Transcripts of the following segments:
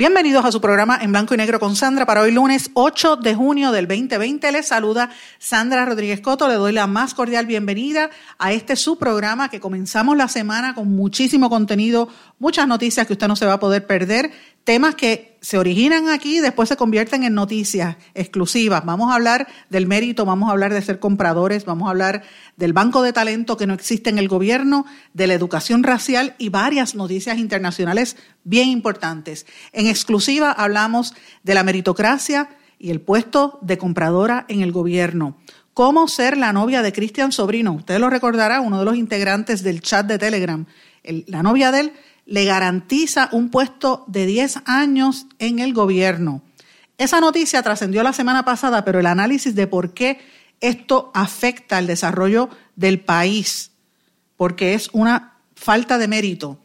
Bienvenidos a su programa en blanco y negro con Sandra para hoy lunes 8 de junio del 2020. Les saluda Sandra Rodríguez Coto. Le doy la más cordial bienvenida a este su programa que comenzamos la semana con muchísimo contenido, muchas noticias que usted no se va a poder perder temas que se originan aquí y después se convierten en noticias exclusivas. Vamos a hablar del mérito, vamos a hablar de ser compradores, vamos a hablar del banco de talento que no existe en el gobierno, de la educación racial y varias noticias internacionales bien importantes. En exclusiva hablamos de la meritocracia y el puesto de compradora en el gobierno. ¿Cómo ser la novia de Cristian Sobrino? Usted lo recordará, uno de los integrantes del chat de Telegram. la novia de él le garantiza un puesto de 10 años en el gobierno. Esa noticia trascendió la semana pasada, pero el análisis de por qué esto afecta al desarrollo del país, porque es una falta de mérito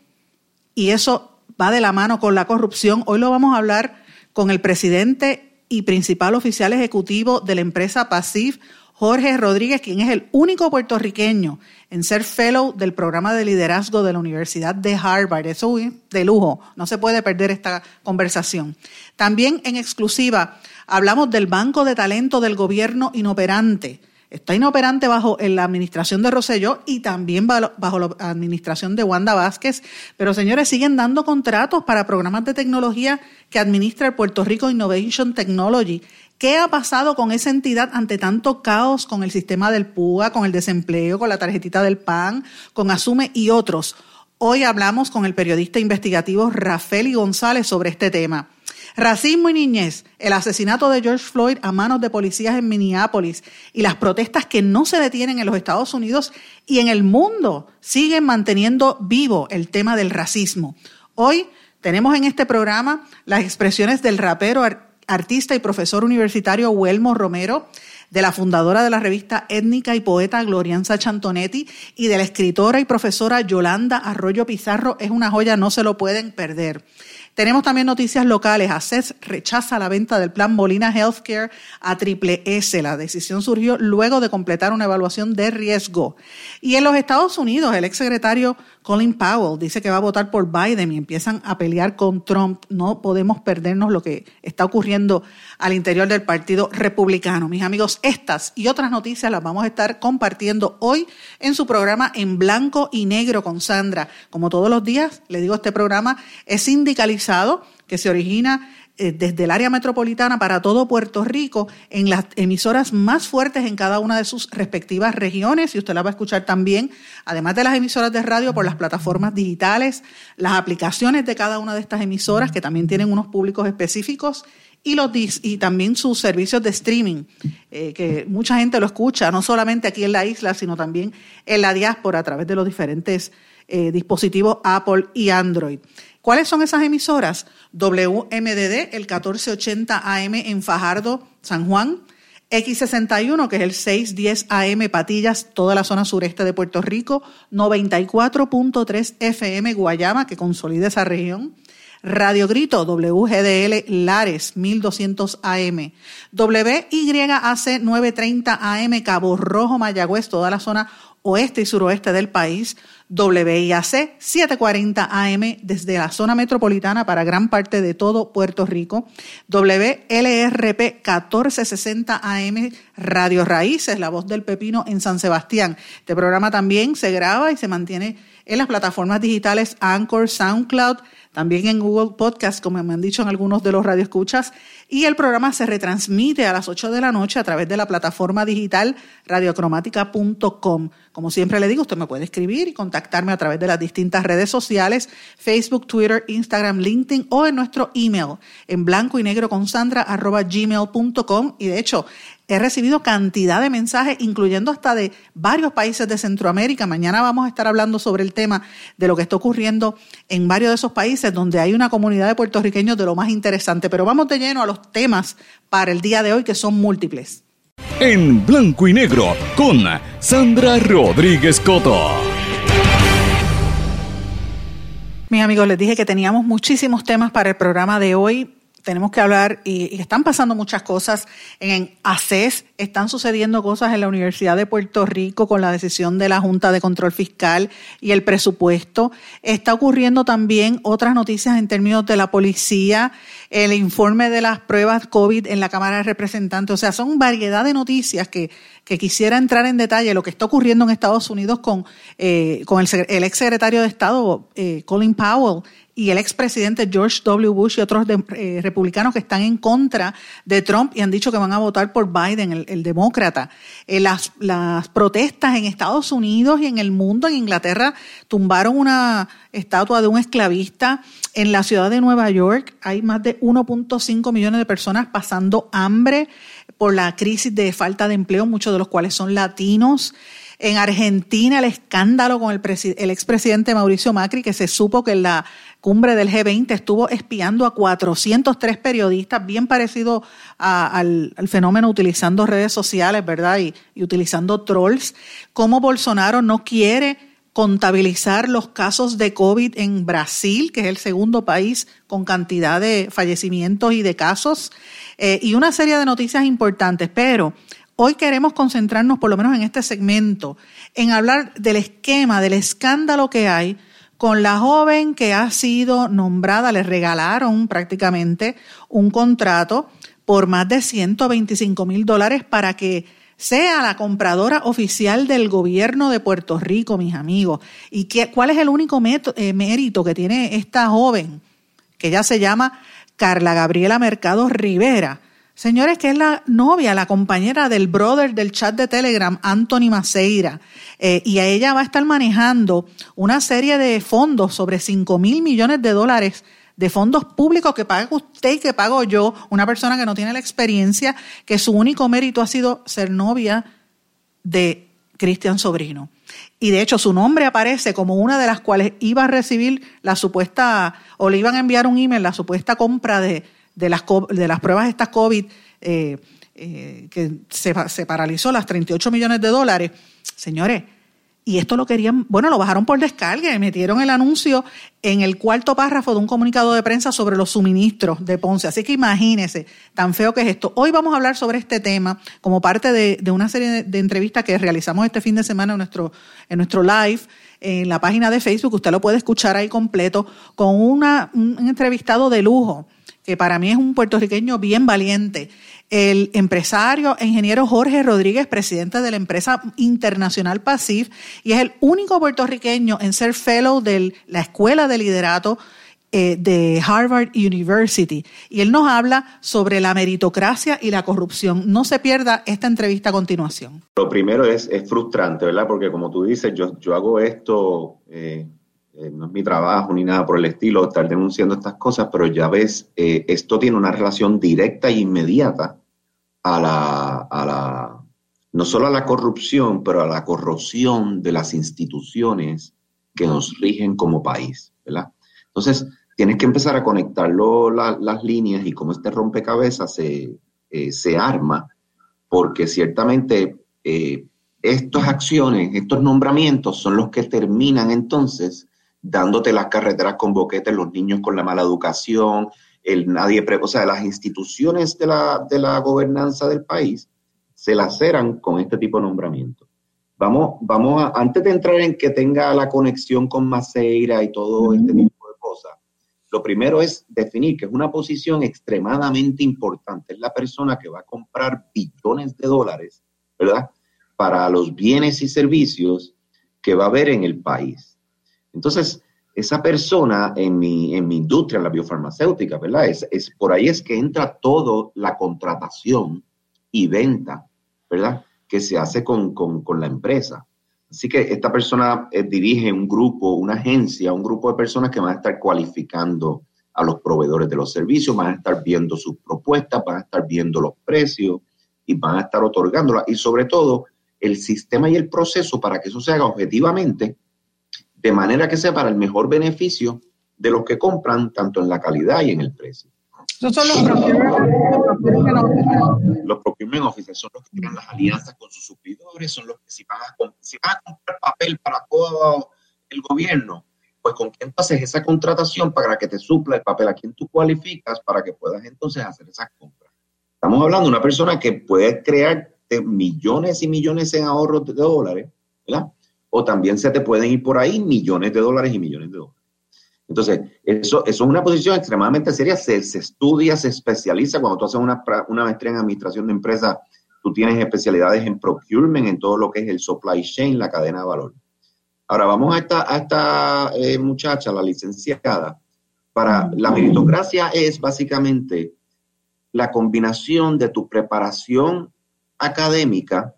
y eso va de la mano con la corrupción. Hoy lo vamos a hablar con el presidente y principal oficial ejecutivo de la empresa PASIF, Jorge Rodríguez, quien es el único puertorriqueño en ser fellow del programa de liderazgo de la Universidad de Harvard. Eso es de lujo, no se puede perder esta conversación. También en exclusiva hablamos del Banco de Talento del Gobierno Inoperante. Está inoperante bajo la administración de Roselló y también bajo la administración de Wanda Vázquez. Pero señores, siguen dando contratos para programas de tecnología que administra el Puerto Rico Innovation Technology ¿Qué ha pasado con esa entidad ante tanto caos con el sistema del PUA, con el desempleo, con la tarjetita del PAN, con Asume y otros? Hoy hablamos con el periodista investigativo Rafael González sobre este tema. Racismo y niñez, el asesinato de George Floyd a manos de policías en Minneapolis y las protestas que no se detienen en los Estados Unidos y en el mundo siguen manteniendo vivo el tema del racismo. Hoy tenemos en este programa las expresiones del rapero artista y profesor universitario Huelmo Romero, de la fundadora de la revista étnica y poeta Glorianza Chantonetti y de la escritora y profesora Yolanda Arroyo Pizarro. Es una joya, no se lo pueden perder. Tenemos también noticias locales. ACES rechaza la venta del plan Molina Healthcare a Triple S. La decisión surgió luego de completar una evaluación de riesgo. Y en los Estados Unidos, el exsecretario Colin Powell dice que va a votar por Biden y empiezan a pelear con Trump. No podemos perdernos lo que está ocurriendo al interior del Partido Republicano. Mis amigos, estas y otras noticias las vamos a estar compartiendo hoy en su programa En Blanco y Negro con Sandra. Como todos los días, le digo, este programa es sindicalizado, que se origina eh, desde el área metropolitana para todo Puerto Rico en las emisoras más fuertes en cada una de sus respectivas regiones y usted la va a escuchar también, además de las emisoras de radio, por las plataformas digitales, las aplicaciones de cada una de estas emisoras que también tienen unos públicos específicos y, los, y también sus servicios de streaming, eh, que mucha gente lo escucha, no solamente aquí en la isla, sino también en la diáspora a través de los diferentes eh, dispositivos Apple y Android. ¿Cuáles son esas emisoras? WMDD, el 1480 AM en Fajardo, San Juan. X61, que es el 610 AM Patillas, toda la zona sureste de Puerto Rico. 94.3 FM Guayama, que consolida esa región. Radio Grito, WGDL Lares, 1200 AM. WYAC 930 AM Cabo Rojo, Mayagüez, toda la zona oeste y suroeste del país, WIAC 740 AM desde la zona metropolitana para gran parte de todo Puerto Rico, WLRP 1460 AM Radio Raíces, la voz del pepino en San Sebastián. Este programa también se graba y se mantiene en las plataformas digitales Anchor, SoundCloud, también en Google Podcast, como me han dicho en algunos de los radioescuchas, y el programa se retransmite a las 8 de la noche a través de la plataforma digital radiocromática.com. Como siempre le digo, usted me puede escribir y contactarme a través de las distintas redes sociales, Facebook, Twitter, Instagram, LinkedIn o en nuestro email en blanco y negro con Sandra arroba gmail.com. Y de hecho, He recibido cantidad de mensajes, incluyendo hasta de varios países de Centroamérica. Mañana vamos a estar hablando sobre el tema de lo que está ocurriendo en varios de esos países donde hay una comunidad de puertorriqueños de lo más interesante. Pero vamos de lleno a los temas para el día de hoy que son múltiples. En blanco y negro con Sandra Rodríguez Coto. Mis amigos, les dije que teníamos muchísimos temas para el programa de hoy tenemos que hablar y, están pasando muchas cosas en ACES, están sucediendo cosas en la Universidad de Puerto Rico con la decisión de la Junta de Control Fiscal y el presupuesto. Está ocurriendo también otras noticias en términos de la policía, el informe de las pruebas COVID en la Cámara de Representantes. O sea, son variedad de noticias que, quisiera entrar en detalle lo que está ocurriendo en Estados Unidos con, eh, con el, el ex secretario de Estado, eh, Colin Powell, y el expresidente George W. Bush y otros eh, republicanos que están en contra de Trump y han dicho que van a votar por Biden, el, demócrata. Eh, las, protestas en Estados Unidos y en el mundo, en Inglaterra, tumbaron una estatua de un esclavista. En la ciudad de Nueva York hay más de 1.5 millones de personas pasando hambre por la crisis de falta de empleo, muchos de los cuales son latinos. En Argentina, el escándalo con el, el expresidente Mauricio Macri, que se supo que la cumbre del G20 estuvo espiando a 403 periodistas, bien parecido al, fenómeno utilizando redes sociales, ¿verdad? Y, utilizando trolls. Cómo Bolsonaro no quiere contabilizar los casos de COVID en Brasil, que es el segundo país con cantidad de fallecimientos y de casos, eh, y una serie de noticias importantes. Pero Hoy queremos concentrarnos, por lo menos en este segmento, en hablar del esquema, del escándalo que hay con la joven que ha sido nombrada, le regalaron prácticamente un contrato por más de 125 mil dólares para que sea la compradora oficial del gobierno de Puerto Rico, mis amigos. ¿Y qué, cuál es el único eh, mérito que tiene esta joven? Que ella se llama Carla Gabriela Mercado Rivera. Señores, que es la novia, la compañera del brother del chat de Telegram, Anthony Maceira. Eh, y a ella va a estar manejando una serie de fondos sobre 5 mil millones de dólares de fondos públicos que paga usted y que pago yo, una persona que no tiene la experiencia, que su único mérito ha sido ser novia de Cristian Sobrino. Y de hecho su nombre aparece como una de las cuales iba a recibir la supuesta, o le iban a enviar un email, la supuesta compra de, de, las, de las pruebas estas COVID, eh, eh, que se, se paralizó las 38 millones de dólares. Señores, y esto lo querían, bueno, lo bajaron por descarga y metieron el anuncio en el cuarto párrafo de un comunicado de prensa sobre los suministros de Ponce. Así que imagínense tan feo que es esto. Hoy vamos a hablar sobre este tema como parte de, una serie de, entrevistas que realizamos este fin de semana en nuestro, en nuestro live en la página de Facebook. Usted lo puede escuchar ahí completo con una, un entrevistado de lujo que para mí es un puertorriqueño bien valiente el empresario ingeniero Jorge Rodríguez, presidente de la empresa internacional PASIF, y es el único puertorriqueño en ser fellow de la Escuela de Liderato eh, de Harvard University. Y él nos habla sobre la meritocracia y la corrupción. No se pierda esta entrevista a continuación. Lo primero es, es frustrante, ¿verdad? Porque como tú dices, yo, yo hago esto... Eh, eh, no es mi trabajo ni nada por el estilo estar denunciando estas cosas, pero ya ves, eh, esto tiene una relación directa e inmediata a la, a la, no solo a la corrupción, pero a la corrosión de las instituciones que nos rigen como país. Entonces, tienes que empezar a conectarlo las líneas y cómo este rompecabezas se, eh, se arma, porque ciertamente estas acciones, estos nombramientos son los que terminan entonces dándote las carreteras con boquetes, los niños con la mala educación, el nadie, o sea, las instituciones de la, de la gobernanza del país se laceran con este tipo de nombramiento. Vamos, vamos a, antes de entrar en que tenga la conexión con Maceira y todo este tipo de cosas, lo primero es definir que es una posición extremadamente importante. Es la persona que va a comprar billones de dólares, ¿verdad? Para los bienes y servicios que va a haber en el país. Entonces, esa persona en mi, en mi industria, en la biofarmacéutica, ¿verdad? Es, por ahí es que entra todo la contratación y venta, ¿verdad? Que se hace con, la empresa. Así que esta persona eh, dirige un grupo, una agencia, un grupo de personas que van a estar cualificando a los proveedores de los servicios, van a estar viendo sus propuestas, van a estar viendo los precios y van a estar otorgándolas. Y sobre todo, el sistema y el proceso para que eso se haga objetivamente, de manera que sea para el mejor beneficio de los que compran, tanto en la calidad y en el precio. Esos son los procurement officers. Los procurement officers son los que tienen las alianzas con sus suplidores, son los que si van a, si van a comprar papel para todo el gobierno, pues con quién tú haces esa contratación para que te supla el papel, a quién tú cualificas para que puedas entonces hacer esas compras. Estamos hablando de una persona que puede crear millones y millones en ahorros de dólares, ¿verdad? O también se te pueden ir por ahí millones de dólares y millones de dólares. Entonces, eso, eso es una posición extremadamente seria, se, estudia, se especializa. Cuando tú haces una, una maestría en administración de empresas, tú tienes especialidades en procurement, en todo lo que es el supply chain, la cadena de valor. Ahora vamos a esta, esta eh, muchacha, la licenciada. Para la meritocracia es básicamente la combinación de tu preparación académica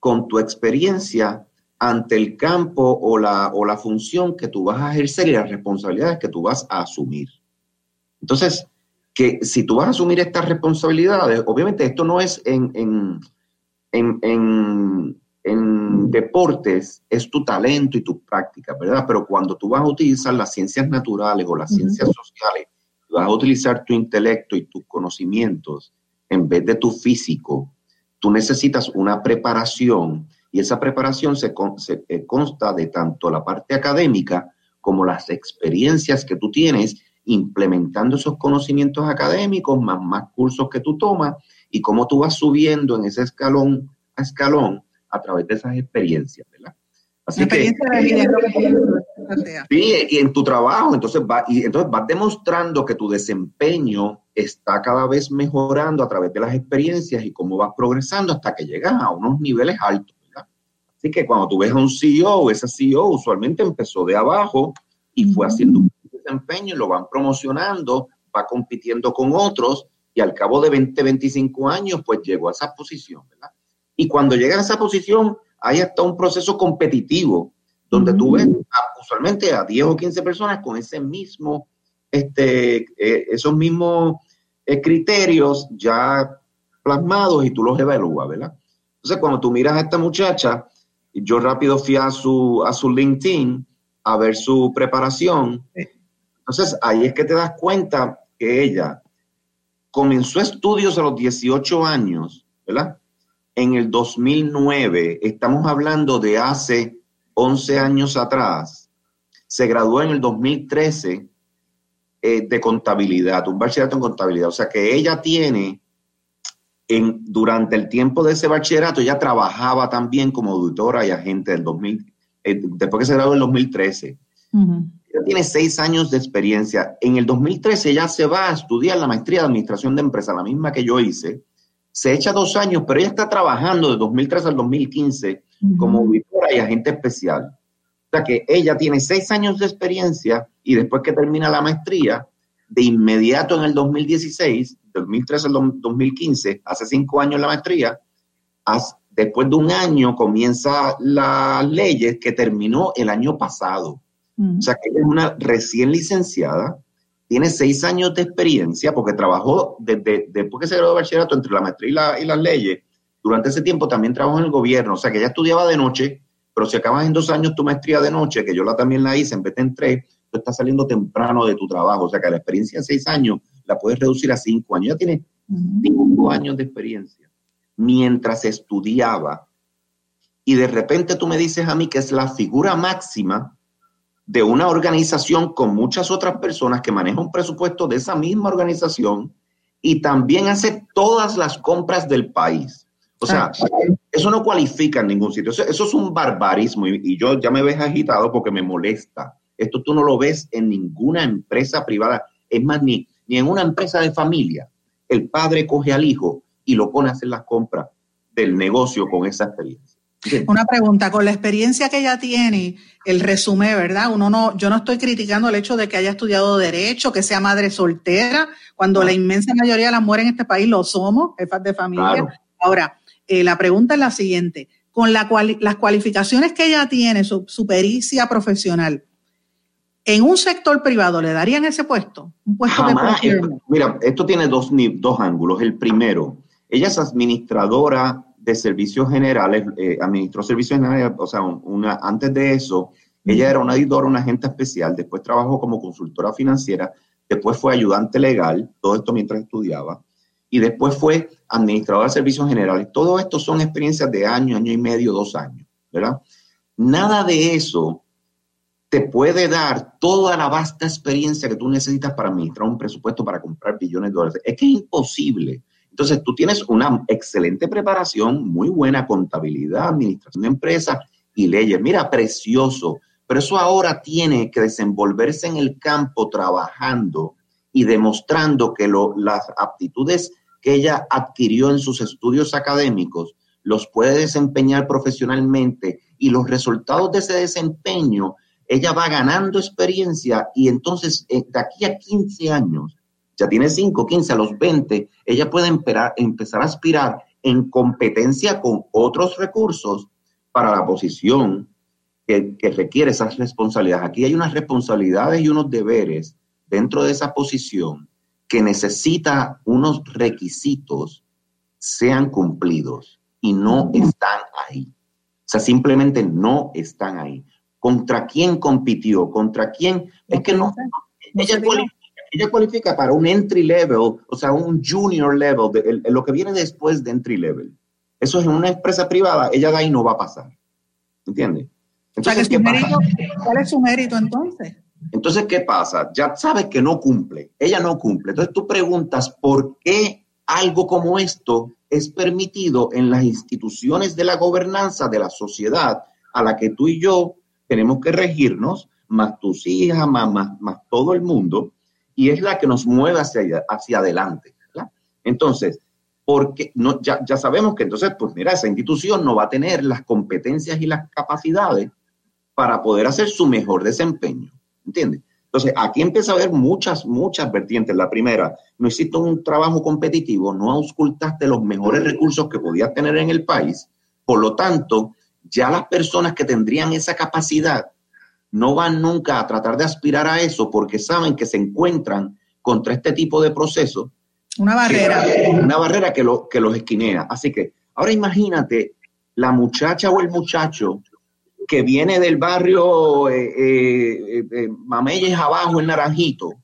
con tu experiencia ante el campo o la, o la función que tú vas a ejercer y las responsabilidades que tú vas a asumir. Entonces, que si tú vas a asumir estas responsabilidades, obviamente esto no es en, en, en, en, deportes, es tu talento y tu práctica, ¿verdad? Pero cuando tú vas a utilizar las ciencias naturales o las ciencias sociales, vas a utilizar tu intelecto y tus conocimientos en vez de tu físico, tú necesitas una preparación y esa preparación se, eh, consta de tanto la parte académica como las experiencias que tú tienes implementando esos conocimientos académicos, más, más cursos que tú tomas y cómo tú vas subiendo en ese escalón a escalón a través de esas experiencias, ¿verdad? Así que, sí, y en tu trabajo, entonces, va, y entonces vas demostrando que tu desempeño está cada vez mejorando a través de las experiencias y cómo vas progresando hasta que llegas a unos niveles altos. Así que cuando tú ves a un CEO, ese CEO usualmente empezó de abajo y fue haciendo un desempeño lo van promocionando, va compitiendo con otros y al cabo de 20, 25 años, pues llegó a esa posición, ¿verdad? Y cuando llega a esa posición, hay hasta un proceso competitivo donde tú ves usualmente a 10 o 15 personas con ese mismo, este, eh, esos mismos eh, criterios ya plasmados y tú los evalúas, ¿verdad? Entonces, cuando tú miras a esta muchacha, yo rápido fui a su, a su LinkedIn a ver su preparación. Entonces, ahí es que te das cuenta que ella comenzó estudios a los 18 años, ¿verdad? En el 2009, estamos hablando de hace 11 años atrás, se graduó en el 2013 eh, de contabilidad, un bachillerato en contabilidad. O sea que ella tiene durante el tiempo de ese bachillerato ella trabajaba también como auditora y agente del 2000, eh, después que se graduó en el 2013. Ella tiene seis años de experiencia. En el 2013 ella se va a estudiar la maestría de administración de empresas, la misma que yo hice. Se echa dos años, pero ella está trabajando de 2013 al 2015 como auditora y agente especial. O sea que ella tiene seis años de experiencia y después que termina la maestría, de inmediato en el 2016 2013 al 2015, hace cinco años la maestría, después de un año comienza las leyes que terminó el año pasado. Mm. O sea que ella es una recién licenciada, tiene seis años de experiencia porque trabajó desde después que se graduó de bachillerato entre la maestría y, las leyes. Durante ese tiempo también trabajó en el gobierno, o sea que ella estudiaba de noche, pero si acabas en dos años tu maestría de noche, que yo la también la hice en vez de en tres, tú estás saliendo temprano de tu trabajo, o sea que la experiencia de seis años la puedes reducir a cinco años. Ya tiene cinco años de experiencia. Mientras estudiaba, y de repente tú me dices a mí que es la figura máxima de una organización con muchas otras personas que maneja un presupuesto de esa misma organización y también hace todas las compras del país. O sea, eso no cualifica en ningún sitio. Eso, es un barbarismo y, y, yo ya me ves agitado porque me molesta. Esto tú no lo ves en ninguna empresa privada. Es más, ni, ni en una empresa de familia, el padre coge al hijo y lo pone a hacer las compras del negocio con esa experiencia. Una pregunta, con la experiencia que ella tiene, el resumen, ¿verdad? Uno no, yo no estoy criticando el hecho de que haya estudiado derecho, que sea madre soltera, cuando la inmensa mayoría de las mujeres en este país lo somos, jefas de familia. Ahora, eh, la pregunta es la siguiente, con la las cualificaciones que ella tiene, su, pericia profesional, en un sector privado le darían ese puesto, un puesto de Mira, esto tiene dos, dos ángulos. El primero, ella es administradora de servicios generales, eh, administró servicios generales, o sea, una, antes de eso, ella era una editora, una agente especial, después trabajó como consultora financiera, después fue ayudante legal, todo esto mientras estudiaba, y después fue administradora de servicios generales. Todo esto son experiencias de año, año y medio, dos años, ¿verdad? Nada de eso te puede dar toda la vasta experiencia que tú necesitas para administrar un presupuesto para comprar billones de dólares. Es que es imposible. Entonces, tú tienes una excelente preparación, muy buena contabilidad, administración de empresas y leyes. Mira, precioso. Pero eso ahora tiene que desenvolverse en el campo trabajando y demostrando que las aptitudes que ella adquirió en sus estudios académicos los puede desempeñar profesionalmente y los resultados de ese desempeño, ella va ganando experiencia y entonces eh, de aquí a 15 años, ya tiene 5, 15, a los 20, ella puede empezar a aspirar en competencia con otros recursos para la posición que, requiere esas responsabilidades. Aquí hay unas responsabilidades y unos deberes dentro de esa posición que necesita unos requisitos sean cumplidos y no están ahí. O sea, simplemente no están ahí. ¿Contra quién compitió? ¿Contra quién? Es que no. Ella cualifica, ella cualifica para un entry level, o sea, un junior level, de, lo que viene después de entry level. Eso es en una empresa privada, ella de ahí no va a pasar. ¿Entiendes? ¿cuál es su mérito entonces? Entonces, ¿qué pasa? Ya sabes que no cumple, ella no cumple. Entonces tú preguntas por qué algo como esto es permitido en las instituciones de la gobernanza de la sociedad a la que tú y yo tenemos que regirnos, más tus hijas, más, más, todo el mundo, y es la que nos mueve hacia, hacia adelante. Entonces, porque no, ya, ya sabemos que entonces, pues mira, esa institución no va a tener las competencias y las capacidades para poder hacer su mejor desempeño. ¿Entiendes? Entonces, aquí empieza a haber muchas, muchas vertientes. La primera, no hiciste un trabajo competitivo, no auscultaste los mejores recursos que podías tener en el país. Por lo tanto, ya las personas que tendrían esa capacidad no van nunca a tratar de aspirar a eso porque saben que se encuentran contra este tipo de procesos. Una barrera. una barrera que, lo, que los esquinea. Así que ahora imagínate la muchacha o el muchacho que viene del barrio eh, eh, eh, Mameyes abajo, en Naranjito,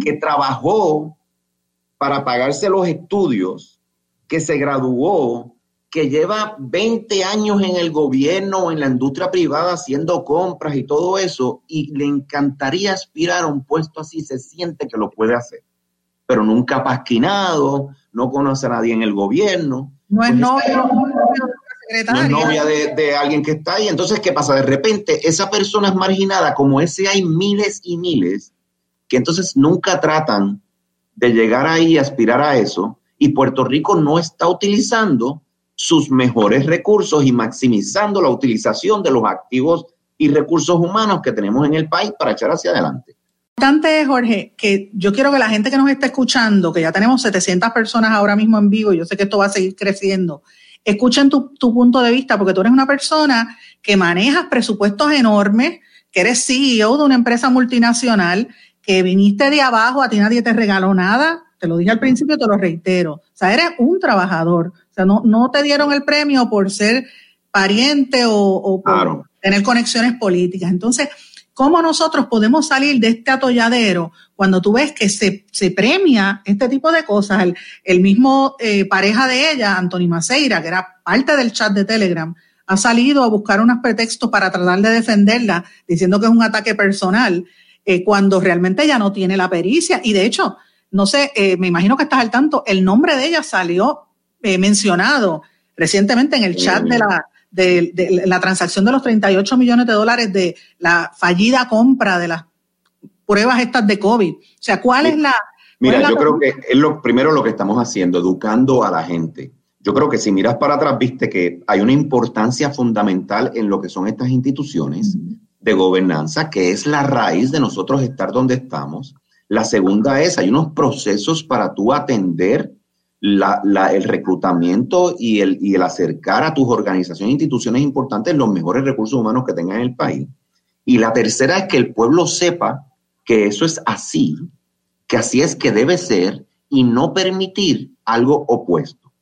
que trabajó para pagarse los estudios, que se graduó, que lleva 20 años en el gobierno, en la industria privada, haciendo compras y todo eso, y le encantaría aspirar a un puesto así, se siente que lo puede hacer, pero nunca ha pasquinado, no conoce a nadie en el gobierno. No es novio, no novia de, alguien que está ahí. Entonces, ¿qué pasa? De repente, esa persona es marginada, como ese hay miles y miles, que entonces nunca tratan de llegar ahí y aspirar a eso, y Puerto Rico no está utilizando sus mejores recursos y maximizando la utilización de los activos y recursos humanos que tenemos en el país para echar hacia adelante. Importante, Jorge, que yo quiero que la gente que nos está escuchando, que ya tenemos 700 personas ahora mismo en vivo, yo sé que esto va a seguir creciendo, escuchen tu, punto de vista, porque tú eres una persona que manejas presupuestos enormes, que eres CEO de una empresa multinacional, que viniste de abajo, a ti nadie te regaló nada, te lo dije al principio, te lo reitero. O sea, eres un trabajador. O sea, no, no te dieron el premio por ser pariente o, por tener conexiones políticas. Entonces, ¿Cómo nosotros podemos salir de este atolladero cuando tú ves que se, premia este tipo de cosas? El, mismo eh, pareja de ella, Anthony Maceira, que era parte del chat de Telegram, ha salido a buscar unos pretextos para tratar de defenderla, diciendo que es un ataque personal, eh, cuando realmente ella no tiene la pericia. Y de hecho, no sé, eh, me imagino que estás al tanto, el nombre de ella salió mencionado recientemente en el chat de la, de, la transacción de los 38 millones de dólares de la fallida compra de las pruebas estas de COVID. O sea, ¿cuál es la... Mira, yo creo que es lo primero lo que estamos haciendo, educando a la gente. Yo creo que si miras para atrás, viste que hay una importancia fundamental en lo que son estas instituciones de gobernanza, que es la raíz de nosotros estar donde estamos. La segunda es, hay unos procesos para tú atender el reclutamiento y el, y el acercar a tus organizaciones e instituciones importantes los mejores recursos humanos que tengan en el país. Y la tercera es que el pueblo sepa que eso es así, que así es que debe ser y no permitir algo opuesto.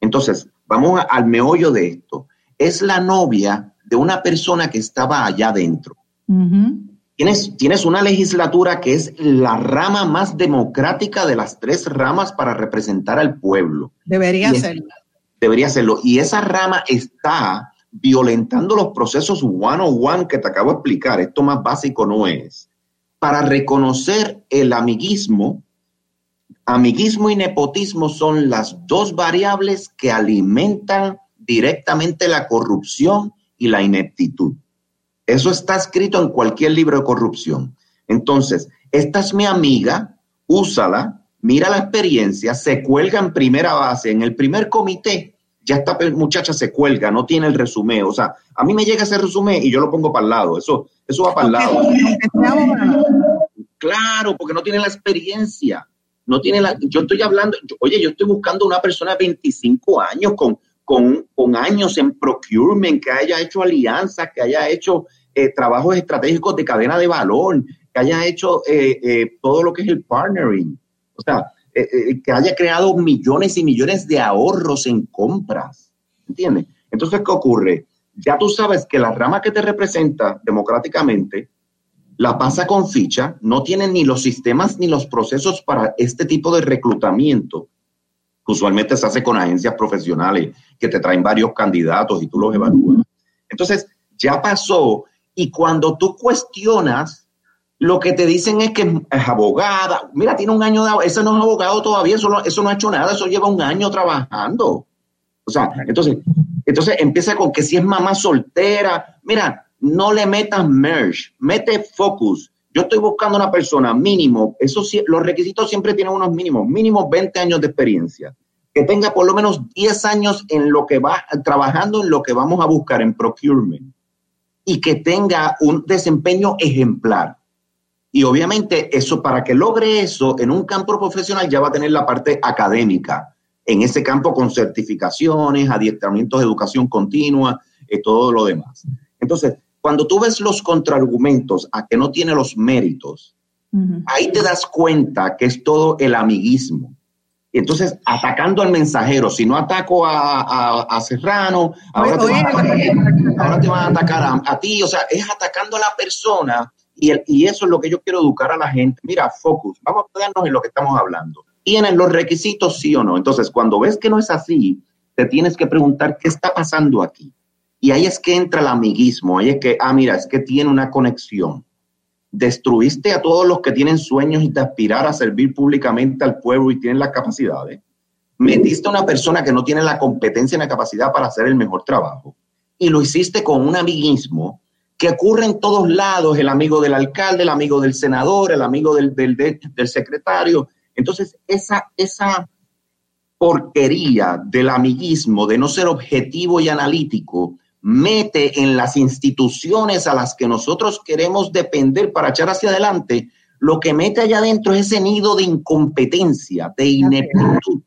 Entonces, vamos al meollo de esto. Es la novia de una persona que estaba allá adentro. Tienes, tienes una legislatura que es la rama más democrática de las tres ramas para representar al pueblo. Debería serlo. Debería serlo. Y esa rama está violentando los procesos one-on-one que te acabo de explicar. Esto más básico no es. Para reconocer el amiguismo, amiguismo y nepotismo son las dos variables que alimentan directamente la corrupción y la ineptitud. Eso está escrito en cualquier libro de corrupción. Entonces, esta es mi amiga, úsala, mira la experiencia, se cuelga en primera base, en el primer comité, ya esta muchacha se cuelga, no tiene el resumen. O sea, a mí me llega ese resumen y yo lo pongo para el lado. Eso, eso va para el lado. Claro, porque no tiene la experiencia. No tiene la, yo estoy hablando, oye, yo estoy buscando una persona de 25 años con, con, años en procurement, que haya hecho alianzas, que haya hecho eh, trabajos estratégicos de cadena de valor, que haya hecho eh, eh, todo lo que es el partnering. O sea, que haya creado millones y millones de ahorros en compras. ¿Entiendes? Entonces, ¿qué ocurre? Ya tú sabes que la rama que te representa democráticamente la pasa con ficha, no tiene ni los sistemas ni los procesos para este tipo de reclutamiento Usualmente se hace con agencias profesionales que te traen varios candidatos y tú los evalúas. Entonces, ya pasó y cuando tú cuestionas, lo que te dicen es que es abogada. Mira, tiene un año de ese no es abogado todavía, eso no, eso no ha hecho nada, eso lleva un año trabajando. O sea, entonces, entonces empieza con que si es mamá soltera, mira, no le metas merge, mete focus. Yo estoy buscando una persona mínimo, eso los requisitos siempre tienen unos mínimos, mínimo 20 años de experiencia, que tenga por lo menos 10 años en lo que va trabajando en lo que vamos a buscar en procurement y que tenga un desempeño ejemplar. Y obviamente eso para que logre eso en un campo profesional ya va a tener la parte académica, en ese campo con certificaciones, adiestramientos de educación continua, y eh, todo lo demás. Entonces, cuando tú ves los contraargumentos a que no tiene los méritos, ahí te das cuenta que es todo el amiguismo. Entonces, atacando al mensajero, si no ataco a, Serrano, ahora, te van a atacar, a, ti, o sea, es atacando a la persona y, y eso es lo que yo quiero educar a la gente. Mira, focus, vamos a quedarnos en lo que estamos hablando. ¿Tienen los requisitos, sí o no? Entonces, cuando ves que no es así, te tienes que preguntar qué está pasando aquí. Y ahí es que entra el amiguismo, ahí es que, ah, mira, es que tiene una conexión. Destruiste a todos los que tienen sueños y te aspirar a servir públicamente al pueblo y tienen las capacidades. Metiste a una persona que no tiene la competencia y la capacidad para hacer el mejor trabajo. Y lo hiciste con un amiguismo que ocurre en todos lados, el amigo del alcalde, el amigo del senador, el amigo del, del, del secretario. Entonces, esa, esa porquería del amiguismo, de no ser objetivo y analítico, mete en las instituciones a las que nosotros queremos depender para echar hacia adelante, lo que mete allá adentro es ese nido de incompetencia, de ineptitud.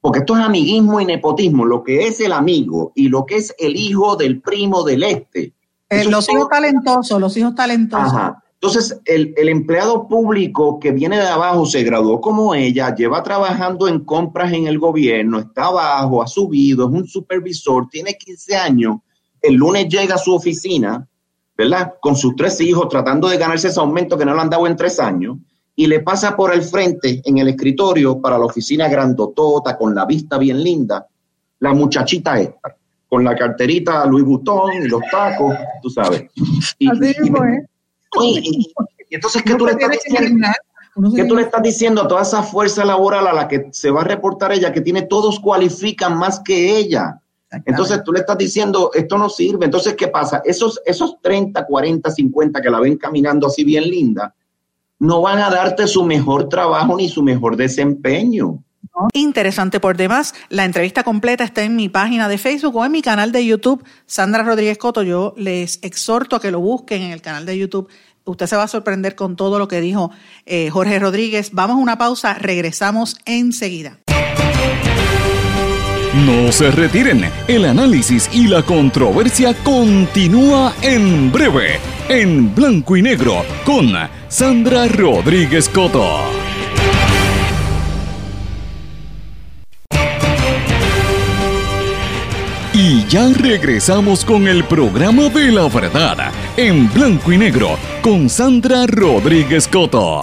Porque esto es amiguismo y nepotismo, lo que es el amigo y lo que es el hijo del primo del este. Eh, los hijos talentosos, los hijos talentosos. Entonces, el, empleado público que viene de abajo se graduó como ella, lleva trabajando en compras en el gobierno, está abajo, ha subido, es un supervisor, tiene 15 años, el lunes llega a su oficina, ¿verdad? Con sus tres hijos, tratando de ganarse ese aumento que no le han dado en tres años, y le pasa por el frente en el escritorio para la oficina grandotota, con la vista bien linda, la muchachita esta, con la carterita Louis Vuitton y los tacos, tú sabes. Y, Así y, entonces, ¿qué tú le estás diciendo? ¿Qué tú le estás diciendo a toda esa fuerza laboral a la que se va a reportar ella, que tiene todos cualifican más que ella? Entonces tú le estás diciendo, esto no sirve. Entonces, ¿qué pasa? Esos, esos 30, 40, 50 que la ven caminando así bien linda, no van a darte su mejor trabajo ni su mejor desempeño. Interesante por demás. La entrevista completa está en mi página de Facebook o en mi canal de YouTube, Sandra Rodríguez Coto. Yo les exhorto a que lo busquen en el canal de YouTube. Usted se va a sorprender con todo lo que dijo eh, Jorge Rodríguez. Vamos a una pausa, regresamos enseguida. No se retiren, el análisis y la controversia continúa en breve, en blanco y negro, con Sandra Rodríguez Coto. Ya regresamos con el programa de la verdad, en blanco y negro, con Sandra Rodríguez Coto.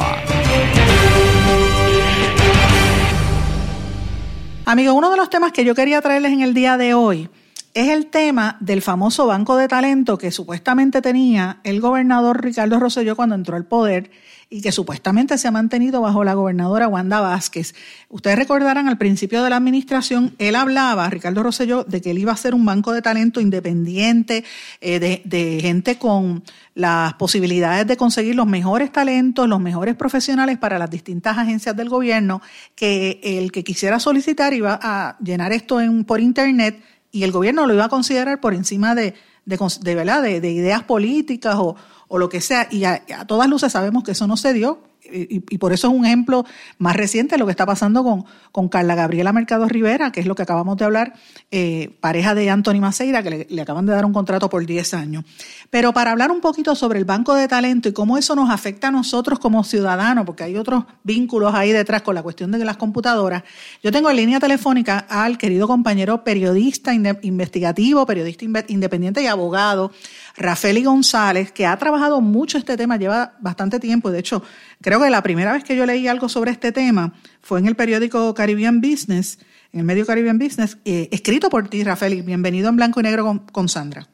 Amigo, uno de los temas que yo quería traerles en el día de hoy es el tema del famoso banco de talento que supuestamente tenía el gobernador Ricardo Rosselló cuando entró al poder y que supuestamente se ha mantenido bajo la gobernadora Wanda Vázquez. Ustedes recordarán al principio de la administración, él hablaba, Ricardo Rosselló, de que él iba a ser un banco de talento independiente, eh, de, de gente con las posibilidades de conseguir los mejores talentos, los mejores profesionales para las distintas agencias del gobierno, que el que quisiera solicitar iba a llenar esto en, por internet y el gobierno lo iba a considerar por encima de, de, de, ¿verdad? de, de ideas políticas o, o lo que sea, y a, a, todas luces sabemos que eso no se dio, y, por eso es un ejemplo más reciente lo que está pasando con, con Carla Gabriela Mercado Rivera, que es lo que acabamos de hablar, eh, pareja de Anthony Maceira, que le, le, acaban de dar un contrato por 10 años. Pero para hablar un poquito sobre el banco de talento y cómo eso nos afecta a nosotros como ciudadanos, porque hay otros vínculos ahí detrás con la cuestión de las computadoras, yo tengo en línea telefónica al querido compañero periodista investigativo, periodista independiente y abogado, Rafeli González, que ha trabajado mucho este tema, lleva bastante tiempo. De hecho, creo que la primera vez que yo leí algo sobre este tema fue en el periódico Caribbean Business, en el medio Caribbean Business, eh, escrito por ti, Rafeli. Bienvenido en blanco y negro con, con Sandra.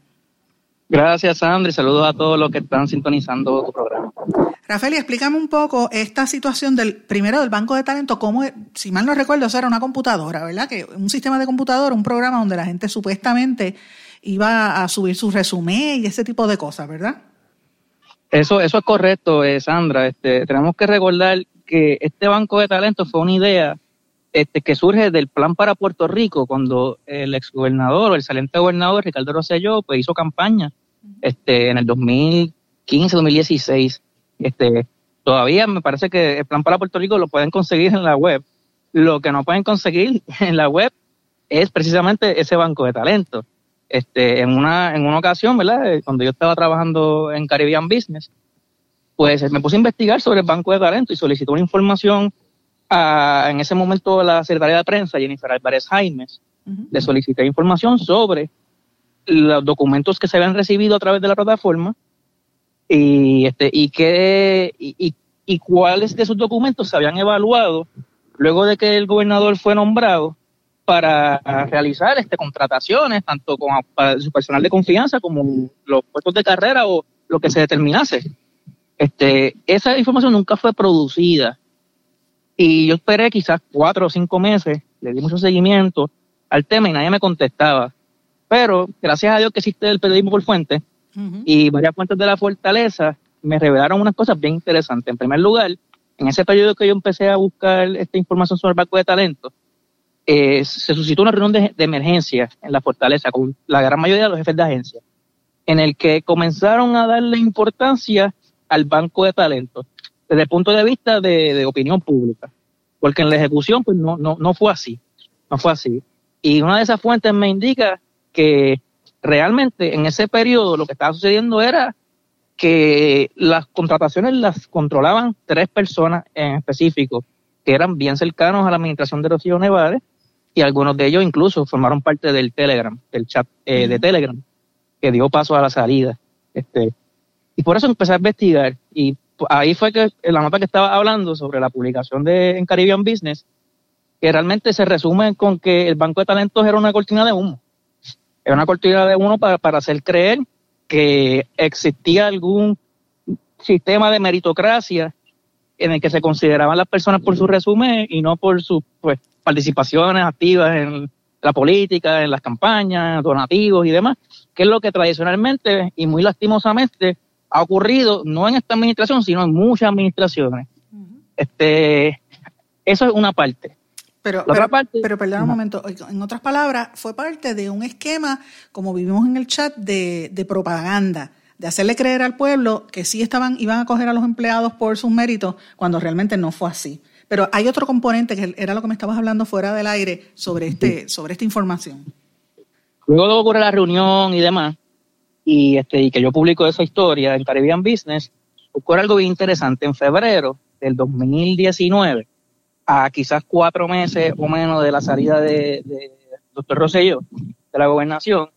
Gracias, Sandra, y saludos a todos los que están sintonizando tu programa. Rafael, explícame un poco esta situación del primero del banco de talento, cómo, si mal no recuerdo, eso era una computadora, ¿verdad? Que un sistema de computadora, un programa donde la gente supuestamente iba a subir su resumen y ese tipo de cosas, ¿verdad? Eso, eso es correcto, eh, Sandra. Este, tenemos que recordar que este banco de talento fue una idea este, que surge del plan para Puerto Rico, cuando el exgobernador el saliente gobernador Ricardo Rosselló pues, hizo campaña este, en el 2015, 2016. Este, todavía me parece que el plan para Puerto Rico lo pueden conseguir en la web. Lo que no pueden conseguir en la web es precisamente ese banco de talento. Este, en una, en una ocasión, ¿verdad? Cuando yo estaba trabajando en Caribbean Business, pues me puse a investigar sobre el banco de talento y solicité una información a, en ese momento la secretaria de prensa, Jennifer Álvarez Jaimes, uh -huh. le solicité información sobre los documentos que se habían recibido a través de la plataforma y, este, y, qué, y, y, y cuáles de esos documentos se habían evaluado luego de que el gobernador fue nombrado para realizar este, contrataciones, tanto con para su personal de confianza como los puestos de carrera o lo que se determinase. Este, esa información nunca fue producida y yo esperé quizás cuatro o cinco meses, le di mucho seguimiento al tema y nadie me contestaba. Pero gracias a Dios que existe el periodismo por fuente uh -huh. y varias fuentes de la fortaleza me revelaron unas cosas bien interesantes. En primer lugar, en ese periodo que yo empecé a buscar esta información sobre el banco de talento, eh, se suscitó una reunión de, emergencia en la fortaleza con la gran mayoría de los jefes de agencia, en el que comenzaron a darle importancia al banco de talento desde el punto de vista de, de opinión pública, porque en la ejecución pues no, no, no fue así, no fue así. Y una de esas fuentes me indica que realmente en ese periodo lo que estaba sucediendo era que las contrataciones las controlaban tres personas en específico, que eran bien cercanos a la administración de Rocío Nevares, y algunos de ellos incluso formaron parte del Telegram, del chat eh, de Telegram, que dio paso a la salida. Este, y por eso empecé a investigar, y ahí fue que la nota que estaba hablando sobre la publicación de en Caribbean Business, que realmente se resume con que el Banco de Talentos era una cortina de humo. Era una cortina de humo para, para hacer creer que existía algún sistema de meritocracia en el que se consideraban las personas por su resumen y no por sus pues, participaciones activas en la política, en las campañas, donativos y demás, que es lo que tradicionalmente y muy lastimosamente ha ocurrido no en esta administración, sino en muchas administraciones. Uh -huh. Este, eso es una parte. Pero, pero, parte, pero, perdón un momento, en otras palabras, fue parte de un esquema, como vivimos en el chat, de, de, propaganda, de hacerle creer al pueblo que sí estaban, iban a coger a los empleados por sus méritos, cuando realmente no fue así. Pero hay otro componente que era lo que me estabas hablando fuera del aire sobre, este, sobre esta información. Luego de ocurre la reunión y demás, y, este, y que yo publico esa historia en Caribbean Business, ocurre algo bien interesante. En febrero del 2019, a quizás cuatro meses o menos de la salida de, de doctor Rosselló de la gobernación,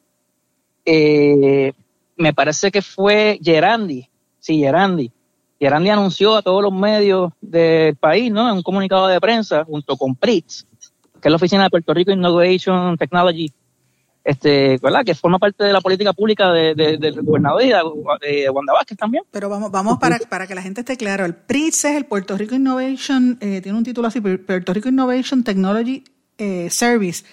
eh, me parece que fue Gerandi, sí, Gerandi. Gerandi anunció a todos los medios del país, ¿no? En un comunicado de prensa, junto con PRITS, que es la oficina de Puerto Rico Innovation Technology, este, ¿verdad? Que forma parte de la política pública del gobernador y de, Wanda Vázquez también. Pero vamos, vamos para, para que la gente esté claro, el PRITS es el Puerto Rico Innovation, eh, tiene un título así, Puerto Rico Innovation Technology eh, Service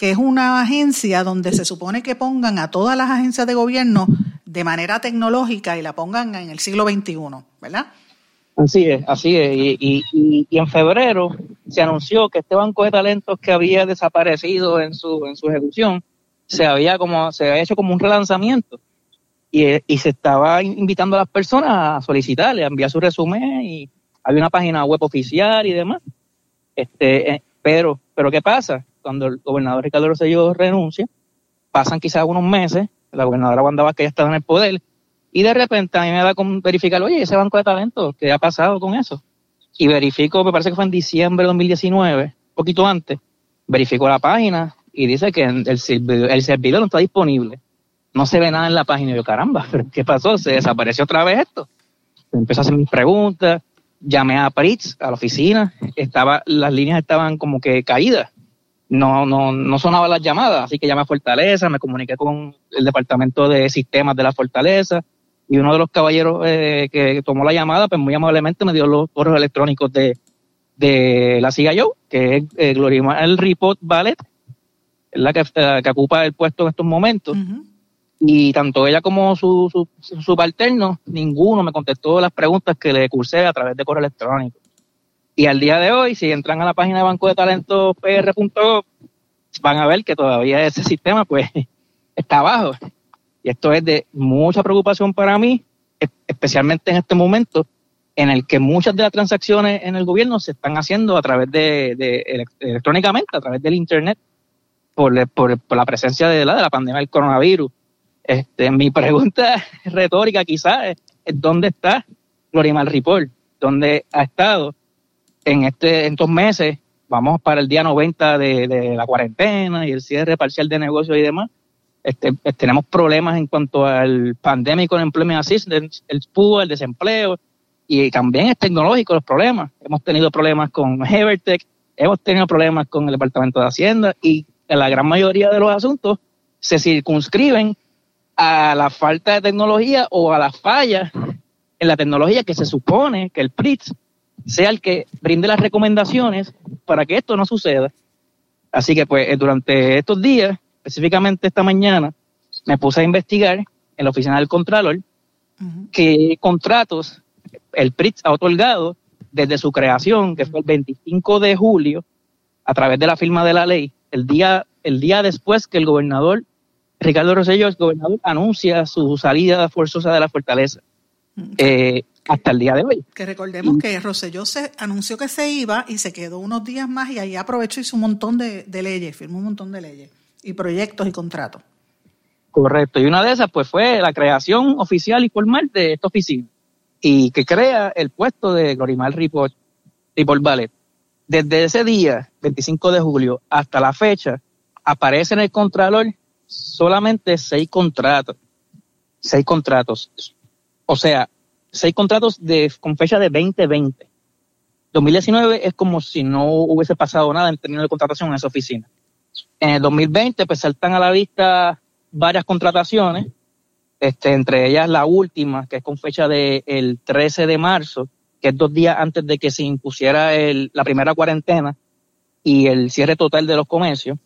que es una agencia donde se supone que pongan a todas las agencias de gobierno de manera tecnológica y la pongan en el siglo XXI, ¿verdad? Así es, así es. Y, y, en febrero se anunció que este banco de talentos que había desaparecido en su, en su ejecución se había como se había hecho como un relanzamiento y, y se estaba invitando a las personas a solicitarle, a enviar su resumen y había una página web oficial y demás. Este, eh, pero, pero ¿qué pasa? Cuando el gobernador Ricardo Rosselló renuncia, pasan quizás unos meses, la gobernadora Wanda Vázquez ya está en el poder, y de repente a mí me da con verificar, oye, ese banco de talentos, ¿qué ha pasado con eso? Y verifico, me parece que fue en diciembre de 2019, poquito antes, verifico la página y dice que el, servidor no está disponible. No se ve nada en la página. Y yo, caramba, ¿qué pasó? ¿Se desapareció otra vez esto? Empezó a hacer mis preguntas, llamé a Pritz, a la oficina, estaba, las líneas estaban como que caídas no, no, no sonaba las llamadas, así que llamé a Fortaleza, me comuniqué con el departamento de sistemas de la Fortaleza y uno de los caballeros eh, que tomó la llamada, pues muy amablemente me dio los correos electrónicos de, de la yo que es eh, el Report Ballet, es la que, eh, que, ocupa el puesto en estos momentos. Y tanto ella como su, su, su subalterno, ninguno me contestó las preguntas que le cursé a través de correo electrónico. Y al día de hoy, si entran a la página de Banco de Talentos PR.gov, van a ver que todavía ese sistema pues está abajo. Y esto es de mucha preocupación para mí, especialmente en este momento en el que muchas de las transacciones en el gobierno se están haciendo a través de, electrónicamente, a través del internet, por, la presencia de la, de la pandemia del coronavirus. Este, mi pregunta retórica quizás es, ¿dónde está Glorimar Ripoll? ¿Dónde ha estado? En, este, en estos meses, vamos para el día 90 de, la cuarentena y el cierre parcial de negocios y demás, este, pues, tenemos problemas en cuanto al Pandemic Unemployment Assistance, el PUA, el desempleo, y también es tecnológico los problemas. Hemos tenido problemas con Evertech, hemos tenido problemas con el Departamento de Hacienda y la gran mayoría de los asuntos se circunscriben a la falta de tecnología o a las fallas en la tecnología que se supone que el PRITS sea el que brinde las recomendaciones para que esto no suceda. Así que pues durante estos días, específicamente esta mañana, me puse a investigar en la oficina del Contralor qué contratos el PRITS ha otorgado desde su creación, que fue el 25 de julio, a través de la firma de la ley, el día, el día después que el gobernador Ricardo Rosselló, el gobernador, anuncia su salida forzosa de la fortaleza. Eh, hasta el día de hoy. Que recordemos que Rosselló se anunció que se iba y se quedó unos días más y ahí aprovechó y hizo un montón de, leyes, firmó un montón de leyes y proyectos y contratos. Correcto, y una de esas pues fue la creación oficial y formal de esta oficina y que crea el puesto de Glorimar Report, Report Ballet. Desde ese día, 25 de julio, hasta la fecha, aparece en el Contralor solamente seis contratos. Seis contratos. O sea, seis contratos de, con fecha de 2020. 2019 es como si no hubiese pasado nada en términos de contratación en esa oficina. En el 2020 pues saltan a la vista varias contrataciones, este, entre ellas la última, que es con fecha del el 13 de marzo, que es dos días antes de que se impusiera la primera cuarentena y el cierre total de los comercios.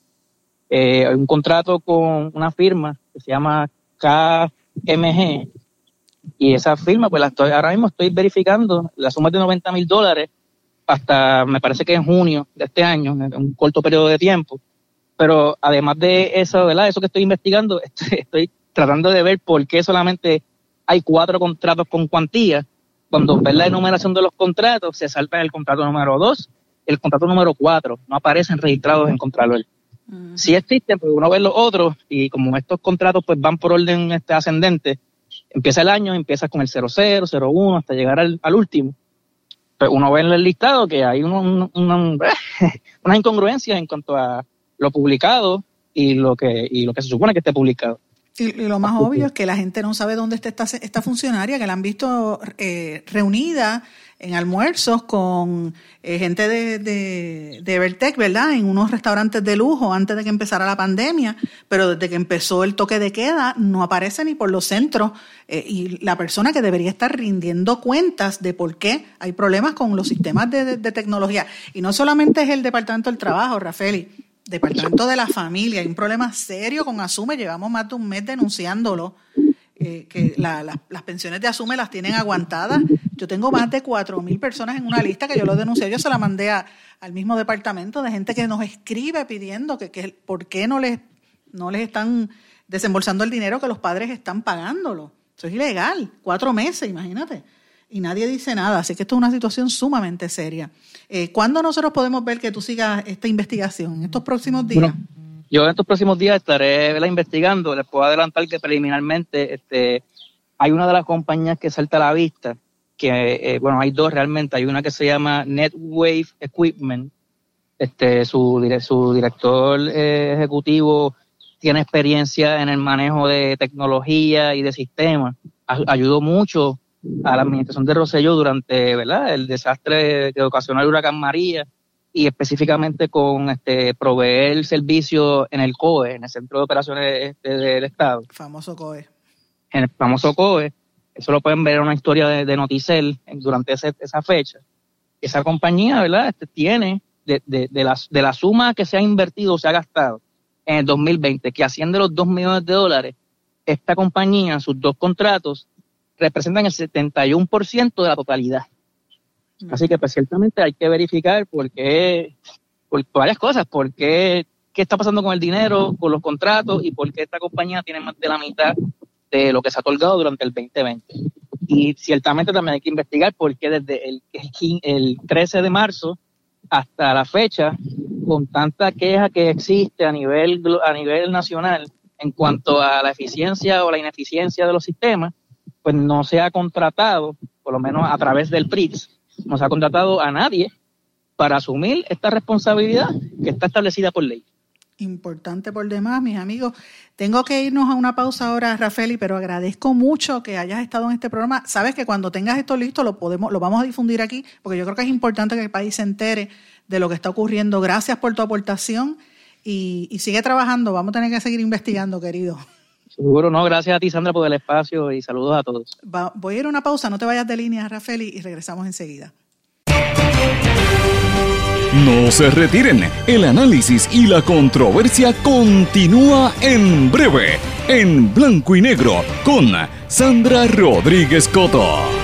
Eh, un contrato con una firma que se llama KMG, y esa firma, pues la estoy, ahora mismo estoy verificando la suma de 90 mil dólares hasta, me parece que en junio de este año, en un corto periodo de tiempo. Pero además de eso, ¿verdad? Eso que estoy investigando, estoy, tratando de ver por qué solamente hay cuatro contratos con cuantía. Cuando ves la enumeración de los contratos, se salta el contrato número dos, el contrato número 4, no aparecen registrados en Contralor. Si existen, pues uno ve los otros y como estos contratos pues van por orden este ascendente, empieza el año, empieza con el 00, 01 hasta llegar al, último. Pues uno ve en el listado que hay una, una incongruencia en cuanto a lo publicado y lo que y lo que se supone que esté publicado. Y, lo más obvio es que la gente no sabe dónde está esta, funcionaria, que la han visto eh, reunida en almuerzos con eh, gente de, de, de Evertech, ¿verdad? En unos restaurantes de lujo antes de que empezara la pandemia, pero desde que empezó el toque de queda no aparece ni por los centros eh, y la persona que debería estar rindiendo cuentas de por qué hay problemas con los sistemas de, de tecnología. Y no solamente es el Departamento del Trabajo, Rafaeli, Departamento de la Familia, hay un problema serio con Asume, llevamos más de un mes denunciándolo, que las pensiones de Asume las tienen aguantadas. Yo tengo más de cuatro mil personas en una lista que yo lo denuncié, yo se la mandé al mismo departamento de gente que nos escribe pidiendo que, que por qué no les, no les están desembolsando el dinero que los padres están pagándolo. Eso es ilegal, cuatro meses, imagínate. Y nadie dice nada, así que esto es una situación sumamente seria. Eh, ¿Cuándo nosotros podemos ver que tú sigas esta investigación? ¿En estos próximos días? Yo en estos próximos días estaré investigando. Les puedo adelantar que preliminarmente este, hay una de las compañías que salta a la vista, que, eh, bueno, hay dos realmente. Hay una que se llama NetWave Equipment. Este, su, su director eh, ejecutivo tiene experiencia en el manejo de tecnología y de sistemas. ayudó mucho a la administración de Rosselló durante el desastre que ocasionó el huracán María y específicamente con este proveer servicio en el COE, en el Centro de Operaciones este, del Estado. Famoso COE. En el famoso COE. Eso lo pueden ver en una historia de, Noticel durante esa fecha. Esa compañía, ¿verdad? Este, tiene de, de, de, la, de la suma que se ha invertido, se ha gastado en el 2020, que asciende los 2 millones de dólares, esta compañía, sus dos contratos, representan el 71% de la totalidad. Así que pues ciertamente hay que verificar por qué, por, varias cosas, por qué, qué está pasando con el dinero, con los contratos y por qué esta compañía tiene más de la mitad de lo que se ha otorgado durante el 2020. Y ciertamente también hay que investigar por qué desde el, el 13 de marzo hasta la fecha, con tanta queja que existe a nivel, a nivel nacional en cuanto a la eficiencia o la ineficiencia de los sistemas, pues no se ha contratado, por lo menos a través del PRIX, no se ha contratado a nadie para asumir esta responsabilidad que está establecida por ley. Importante por demás, mis amigos. Tengo que irnos a una pausa ahora, Rafaeli, pero agradezco mucho que hayas estado en este programa. Sabes que cuando tengas esto listo lo podemos, lo vamos a difundir aquí, porque yo creo que es importante que el país se entere de lo que está ocurriendo. Gracias por tu aportación y, y sigue trabajando. Vamos a tener que seguir investigando, querido. Seguro, no, gracias a ti, Sandra, por el espacio y saludos a todos. voy a ir a una pausa, no te vayas de línea, Rafael, y regresamos enseguida. No se retiren, el análisis y la controversia continúa en breve, en blanco y negro, con Sandra Rodríguez Coto.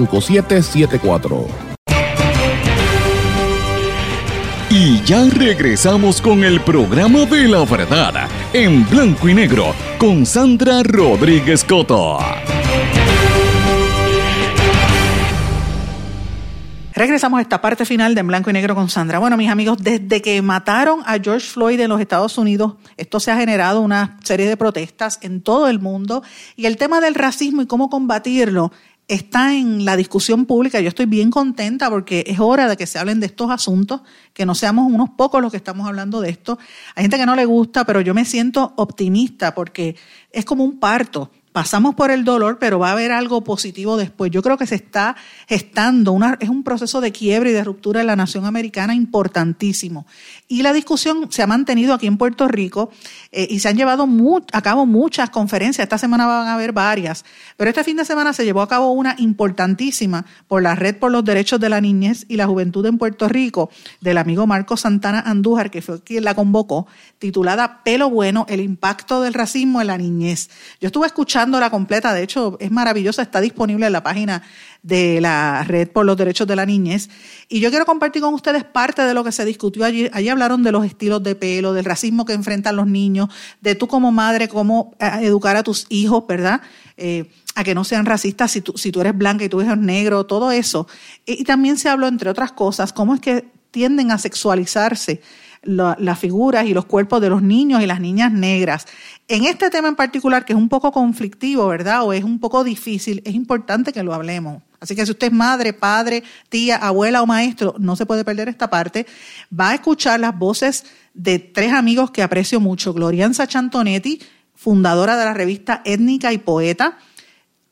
Y ya regresamos con el programa de la verdad en blanco y negro con Sandra Rodríguez Coto. Regresamos a esta parte final de En Blanco y Negro con Sandra. Bueno, mis amigos, desde que mataron a George Floyd en los Estados Unidos, esto se ha generado una serie de protestas en todo el mundo y el tema del racismo y cómo combatirlo está en la discusión pública. Yo estoy bien contenta porque es hora de que se hablen de estos asuntos, que no seamos unos pocos los que estamos hablando de esto. Hay gente que no le gusta, pero yo me siento optimista porque es como un parto pasamos por el dolor, pero va a haber algo positivo después. Yo creo que se está gestando, una, es un proceso de quiebre y de ruptura de la nación americana importantísimo. Y la discusión se ha mantenido aquí en Puerto Rico eh, y se han llevado a cabo muchas conferencias. Esta semana van a haber varias, pero este fin de semana se llevó a cabo una importantísima por la Red por los Derechos de la Niñez y la Juventud en Puerto Rico, del amigo Marco Santana Andújar, que fue quien la convocó, titulada Pelo Bueno, el impacto del racismo en la niñez. Yo estuve escuchando la completa, de hecho es maravillosa, está disponible en la página de la Red por los Derechos de la Niñez. Y yo quiero compartir con ustedes parte de lo que se discutió allí. Allí hablaron de los estilos de pelo, del racismo que enfrentan los niños, de tú como madre, cómo eh, educar a tus hijos, ¿verdad? Eh, a que no sean racistas si tú, si tú eres blanca y tú eres negro, todo eso. Y, y también se habló, entre otras cosas, cómo es que tienden a sexualizarse las figuras y los cuerpos de los niños y las niñas negras. En este tema en particular, que es un poco conflictivo, ¿verdad? O es un poco difícil, es importante que lo hablemos. Así que si usted es madre, padre, tía, abuela o maestro, no se puede perder esta parte. Va a escuchar las voces de tres amigos que aprecio mucho. Glorianza Chantonetti, fundadora de la revista Étnica y Poeta.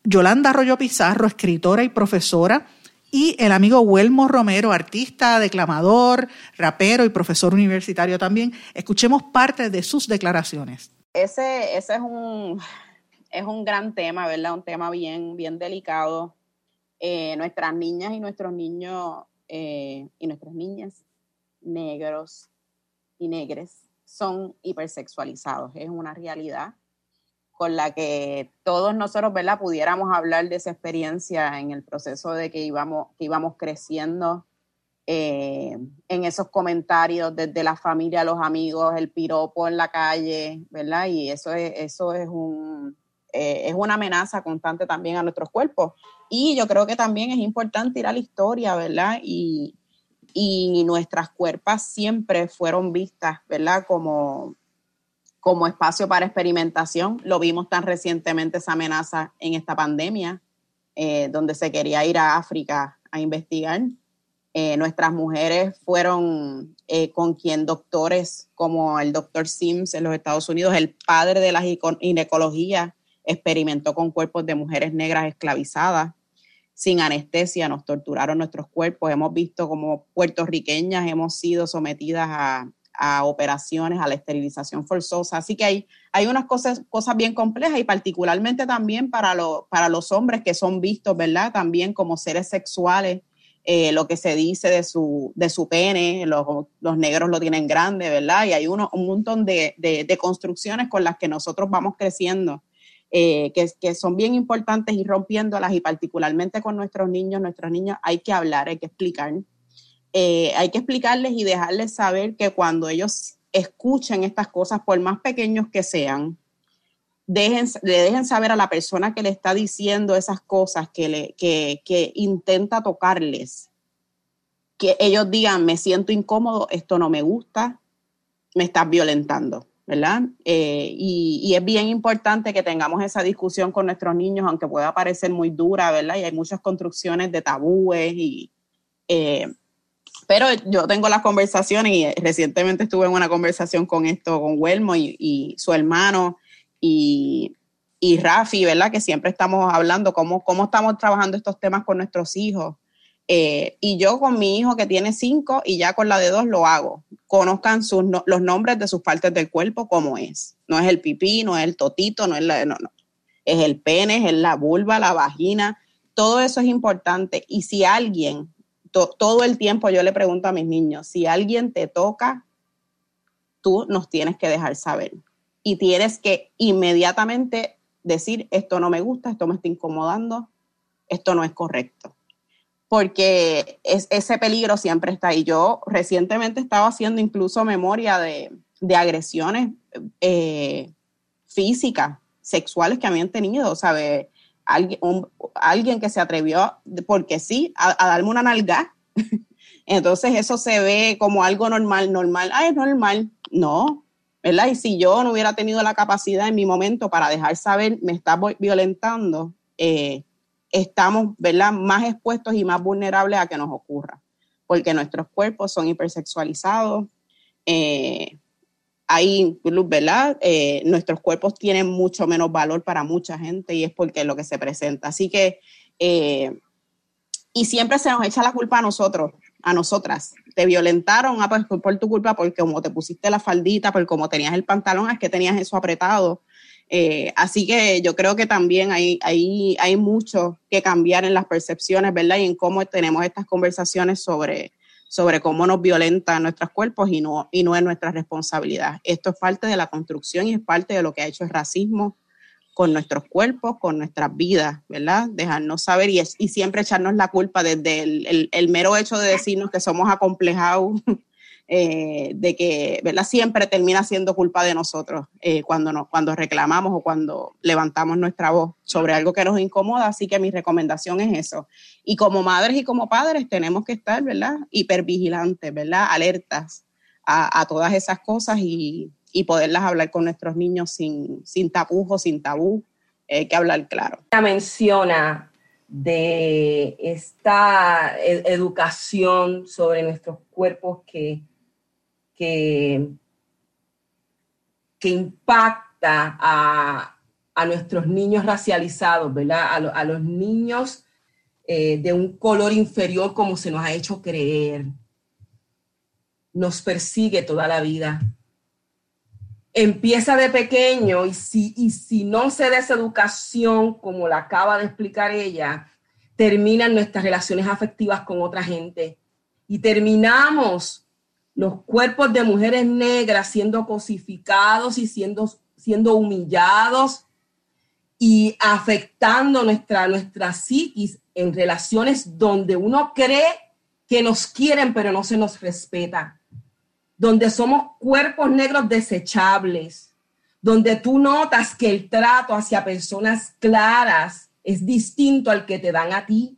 Yolanda Arroyo Pizarro, escritora y profesora y el amigo Huelmo Romero, artista, declamador, rapero y profesor universitario también. Escuchemos parte de sus declaraciones. Ese, ese es, un, es un gran tema, ¿verdad? Un tema bien, bien delicado. Eh, nuestras niñas y nuestros niños eh, y nuestras niñas negros y negres son hipersexualizados, es una realidad con la que todos nosotros, ¿verdad?, pudiéramos hablar de esa experiencia en el proceso de que íbamos, que íbamos creciendo eh, en esos comentarios desde la familia, los amigos, el piropo en la calle, ¿verdad? Y eso es, eso es un, eh, es una amenaza constante también a nuestros cuerpos. Y yo creo que también es importante ir a la historia, ¿verdad? Y, y nuestras cuerpas siempre fueron vistas, ¿verdad? Como, como espacio para experimentación. Lo vimos tan recientemente esa amenaza en esta pandemia, eh, donde se quería ir a África a investigar. Eh, nuestras mujeres fueron eh, con quien doctores como el doctor Sims en los Estados Unidos, el padre de la ginecología, experimentó con cuerpos de mujeres negras esclavizadas. Sin anestesia nos torturaron nuestros cuerpos. Hemos visto como puertorriqueñas hemos sido sometidas a, a operaciones, a la esterilización forzosa. Así que hay, hay unas cosas, cosas bien complejas y particularmente también para, lo, para los hombres que son vistos, ¿verdad? También como seres sexuales, eh, lo que se dice de su, de su pene, los, los negros lo tienen grande, ¿verdad? Y hay uno, un montón de, de, construcciones con las que nosotros vamos creciendo. Eh, que, que, son bien importantes y rompiéndolas y particularmente con nuestros niños, nuestros niños hay que hablar, hay que explicar, eh, hay que explicarles y dejarles saber que cuando ellos escuchen estas cosas, por más pequeños que sean, dejen, le dejen saber a la persona que le está diciendo esas cosas, que, le, que, que intenta tocarles, que ellos digan, me siento incómodo, esto no me gusta, me estás violentando. ¿verdad? Eh, y, es bien importante que tengamos esa discusión con nuestros niños, aunque pueda parecer muy dura, ¿verdad? Y hay muchas construcciones de tabúes y eh, pero yo tengo las conversaciones y recientemente estuve en una conversación con esto, con Huelmo y, su hermano, y, y Rafi, ¿verdad? Que siempre estamos hablando cómo, cómo estamos trabajando estos temas con nuestros hijos. Eh, y yo con mi hijo que tiene cinco y ya con la de dos lo hago. Conozcan sus, los nombres de sus partes del cuerpo como es. No es el pipí, no es el totito, no es la, no, no. Es el pene, es la vulva, la vagina. Todo eso es importante. Y si alguien, todo el tiempo yo le pregunto a mis niños, si alguien te toca, tú nos tienes que dejar saber. Y tienes que inmediatamente decir, esto no me gusta, esto me está incomodando, esto no es correcto porque es, ese peligro siempre está ahí. Yo recientemente estaba haciendo incluso memoria de, agresiones eh, físicas, sexuales que habían tenido. Alguien, alguien que se atrevió, porque sí, a, darme una nalga. Entonces eso se ve como algo normal, normal. Ah, es normal. No, ¿verdad? Y si yo no hubiera tenido la capacidad en mi momento para dejar saber, me está violentando, eh, estamos ¿verdad? más expuestos y más vulnerables a que nos ocurra, porque nuestros cuerpos son hipersexualizados. Eh, ¿verdad? Eh, nuestros cuerpos tienen mucho menos valor para mucha gente y es porque es lo que se presenta. Así que, eh, y siempre se nos echa la culpa a nosotros, a nosotras. Te violentaron ah, pues, por tu culpa porque como te pusiste la faldita, por como tenías el pantalón, es que tenías eso apretado. Eh, así que yo creo que también hay, hay, hay mucho que cambiar en las percepciones, ¿verdad? Y en cómo tenemos estas conversaciones sobre, sobre cómo nos violentan nuestros cuerpos y no, y no es nuestra responsabilidad. Esto es parte de la construcción y es parte de lo que ha hecho el racismo con nuestros cuerpos, con nuestras vidas, ¿verdad? Dejarnos saber y, siempre echarnos la culpa desde el, mero hecho de decirnos que somos acomplejados eh, de que ¿verdad? siempre termina siendo culpa de nosotros eh, cuando, nos, cuando reclamamos o cuando levantamos nuestra voz sobre algo que nos incomoda. Así que mi recomendación es eso. Y como madres y como padres tenemos que estar ¿verdad? hipervigilantes, ¿verdad? alertas a, todas esas cosas y, y, poderlas hablar con nuestros niños sin, sin tapujos, sin tabú. Hay que hablar claro. Menciona de esta e, educación sobre nuestros cuerpos que que, impacta a, nuestros niños racializados, ¿verdad? A, los niños eh, de un color inferior como se nos ha hecho creer. Nos persigue toda la vida. Empieza de pequeño y si, y si no se da esa educación, como la acaba de explicar ella, terminan nuestras relaciones afectivas con otra gente. Y terminamos los cuerpos de mujeres negras siendo cosificados y siendo, siendo humillados y afectando nuestra, nuestra psiquis en relaciones donde uno cree que nos quieren pero no se nos respeta, donde somos cuerpos negros desechables, donde tú notas que el trato hacia personas claras es distinto al que te dan a ti.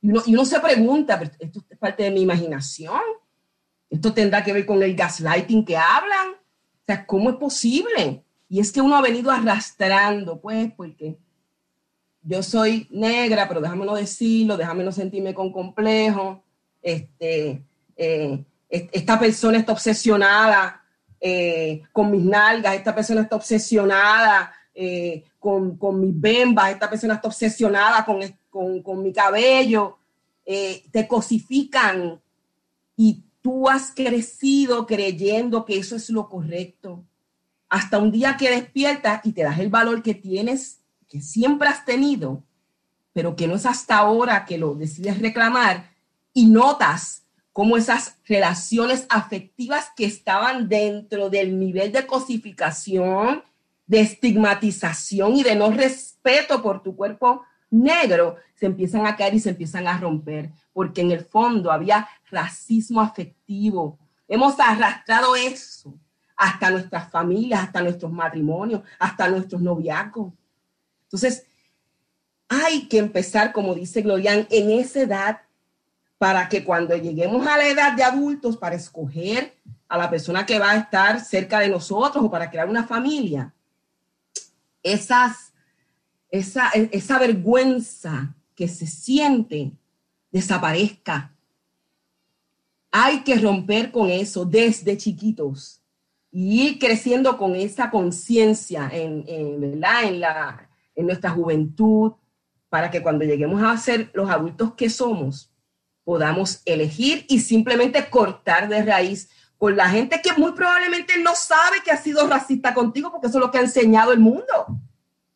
Y uno, y uno se pregunta, esto es parte de mi imaginación, esto tendrá que ver con el gaslighting que hablan. O sea, ¿cómo es posible? Y es que uno ha venido arrastrando, pues, porque yo soy negra, pero déjame no decirlo, déjame no sentirme con complejo. Este, eh, esta persona está obsesionada eh, con mis nalgas, esta persona está obsesionada eh, con, con, mis bembas, esta persona está obsesionada con, con, con mi cabello. te cosifican y tú has crecido creyendo que eso es lo correcto. Hasta un día que despiertas y te das el valor que tienes, que siempre has tenido, pero que no es hasta ahora que lo decides reclamar y notas cómo esas relaciones afectivas que estaban dentro del nivel de cosificación, de estigmatización y de no respeto por tu cuerpo negro, se empiezan a caer y se empiezan a romper, porque en el fondo había racismo afectivo. Hemos arrastrado eso hasta nuestras familias, hasta nuestros matrimonios, hasta nuestros noviazgos. Entonces, hay que empezar, como dice Glorian, en esa edad para que cuando lleguemos a la edad de adultos, para escoger a la persona que va a estar cerca de nosotros o para crear una familia, esas, esa, esa vergüenza que se siente desaparezca hay que romper con eso desde chiquitos. y ir creciendo con esa conciencia en, en, la, en nuestra juventud, para que cuando lleguemos a ser los adultos que somos, podamos elegir y simplemente cortar de raíz con la gente que muy probablemente no sabe que ha sido racista contigo, porque eso es lo que ha enseñado el mundo.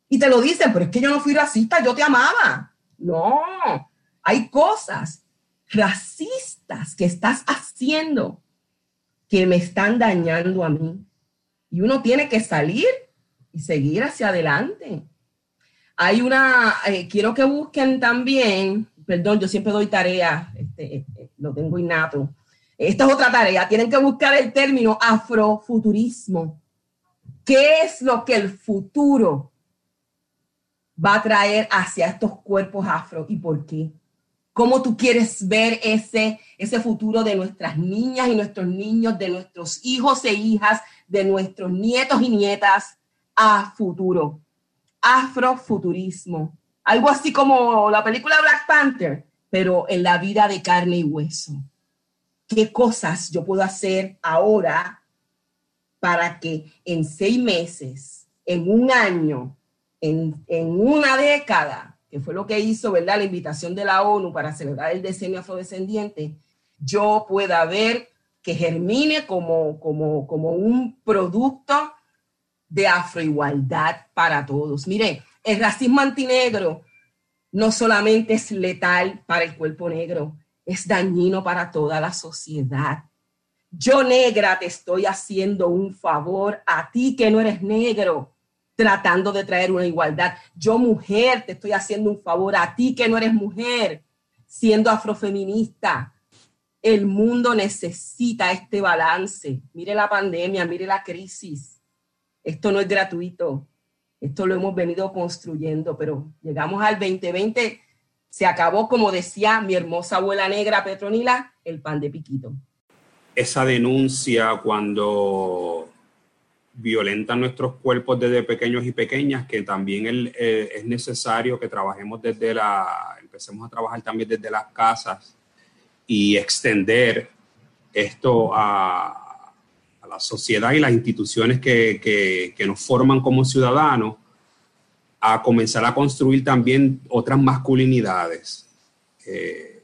Y te lo dicen, pero es que yo no fui racista, yo te amaba. No, hay cosas racistas que estás haciendo que me están dañando a mí. Y uno tiene que salir y seguir hacia adelante. Hay una, eh, quiero que busquen también, perdón, yo siempre doy tarea, este, este, lo tengo innato. Esta es otra tarea, tienen que buscar el término afrofuturismo. ¿Qué es lo que el futuro va a traer hacia estos cuerpos afro y por qué? cómo tú quieres ver ese, ese futuro de nuestras niñas y nuestros niños, de nuestros hijos e hijas, de nuestros nietos y nietas a futuro. Afrofuturismo. Algo así como la película Black Panther, pero en la vida de carne y hueso. ¿Qué cosas yo puedo hacer ahora para que en seis meses, en un año, en, en una década, que fue lo que hizo, ¿verdad? La invitación de la ONU para celebrar el decenio afrodescendiente, yo pueda ver que germine como, como, como un producto de afroigualdad para todos. Mire, el racismo antinegro no solamente es letal para el cuerpo negro, es dañino para toda la sociedad. Yo negra te estoy haciendo un favor a ti que no eres negro tratando de traer una igualdad. Yo mujer te estoy haciendo un favor a ti que no eres mujer, siendo afrofeminista. El mundo necesita este balance. Mire la pandemia, mire la crisis. Esto no es gratuito. Esto lo hemos venido construyendo, pero llegamos al 2020, se acabó, como decía mi hermosa abuela negra Petronila, el pan de piquito. Esa denuncia cuando violentan nuestros cuerpos desde pequeños y pequeñas, que también eh, es necesario que trabajemos desde la, empecemos a trabajar también desde las casas y extender esto a, la sociedad y las instituciones que, nos forman como ciudadanos a comenzar a construir también otras masculinidades. Eh,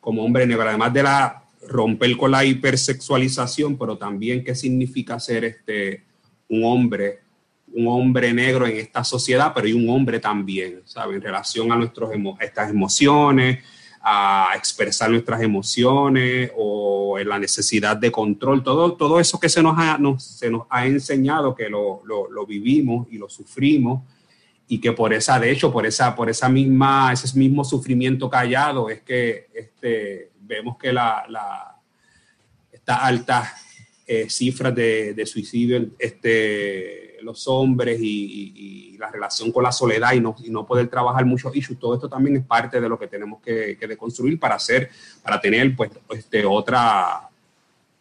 como hombre negro, además de la romper con la hipersexualización, pero también qué significa ser este, un hombre, un hombre negro en esta sociedad, pero y un hombre también, ¿sabe? En relación a nuestros estas emociones, a expresar nuestras emociones o en la necesidad de control, todo, todo eso que se nos ha, se nos ha enseñado que lo, lo, lo, vivimos y lo sufrimos y que por esa, de hecho, por esa, por esa misma, ese mismo sufrimiento callado es que este, vemos que la, la estas altas eh, cifras de, de, suicidio este, los hombres y, la relación con la soledad y no, y no poder trabajar muchos issues, todo esto también es parte de lo que tenemos que, deconstruir para hacer, para tener pues este, otra,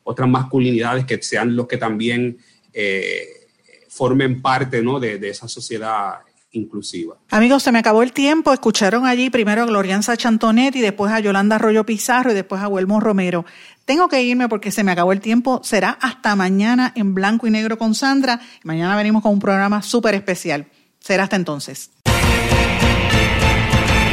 otras masculinidades que sean los que también eh, formen parte ¿no? de esa sociedad inclusiva. Amigos, se me acabó el tiempo. Escucharon allí primero a Glorianza Chantonet y después a Yolanda Arroyo Pizarro y después a Huelmo Romero. Tengo que irme porque se me acabó el tiempo. Será hasta mañana en blanco y negro con Sandra. Mañana venimos con un programa súper especial. Será hasta entonces.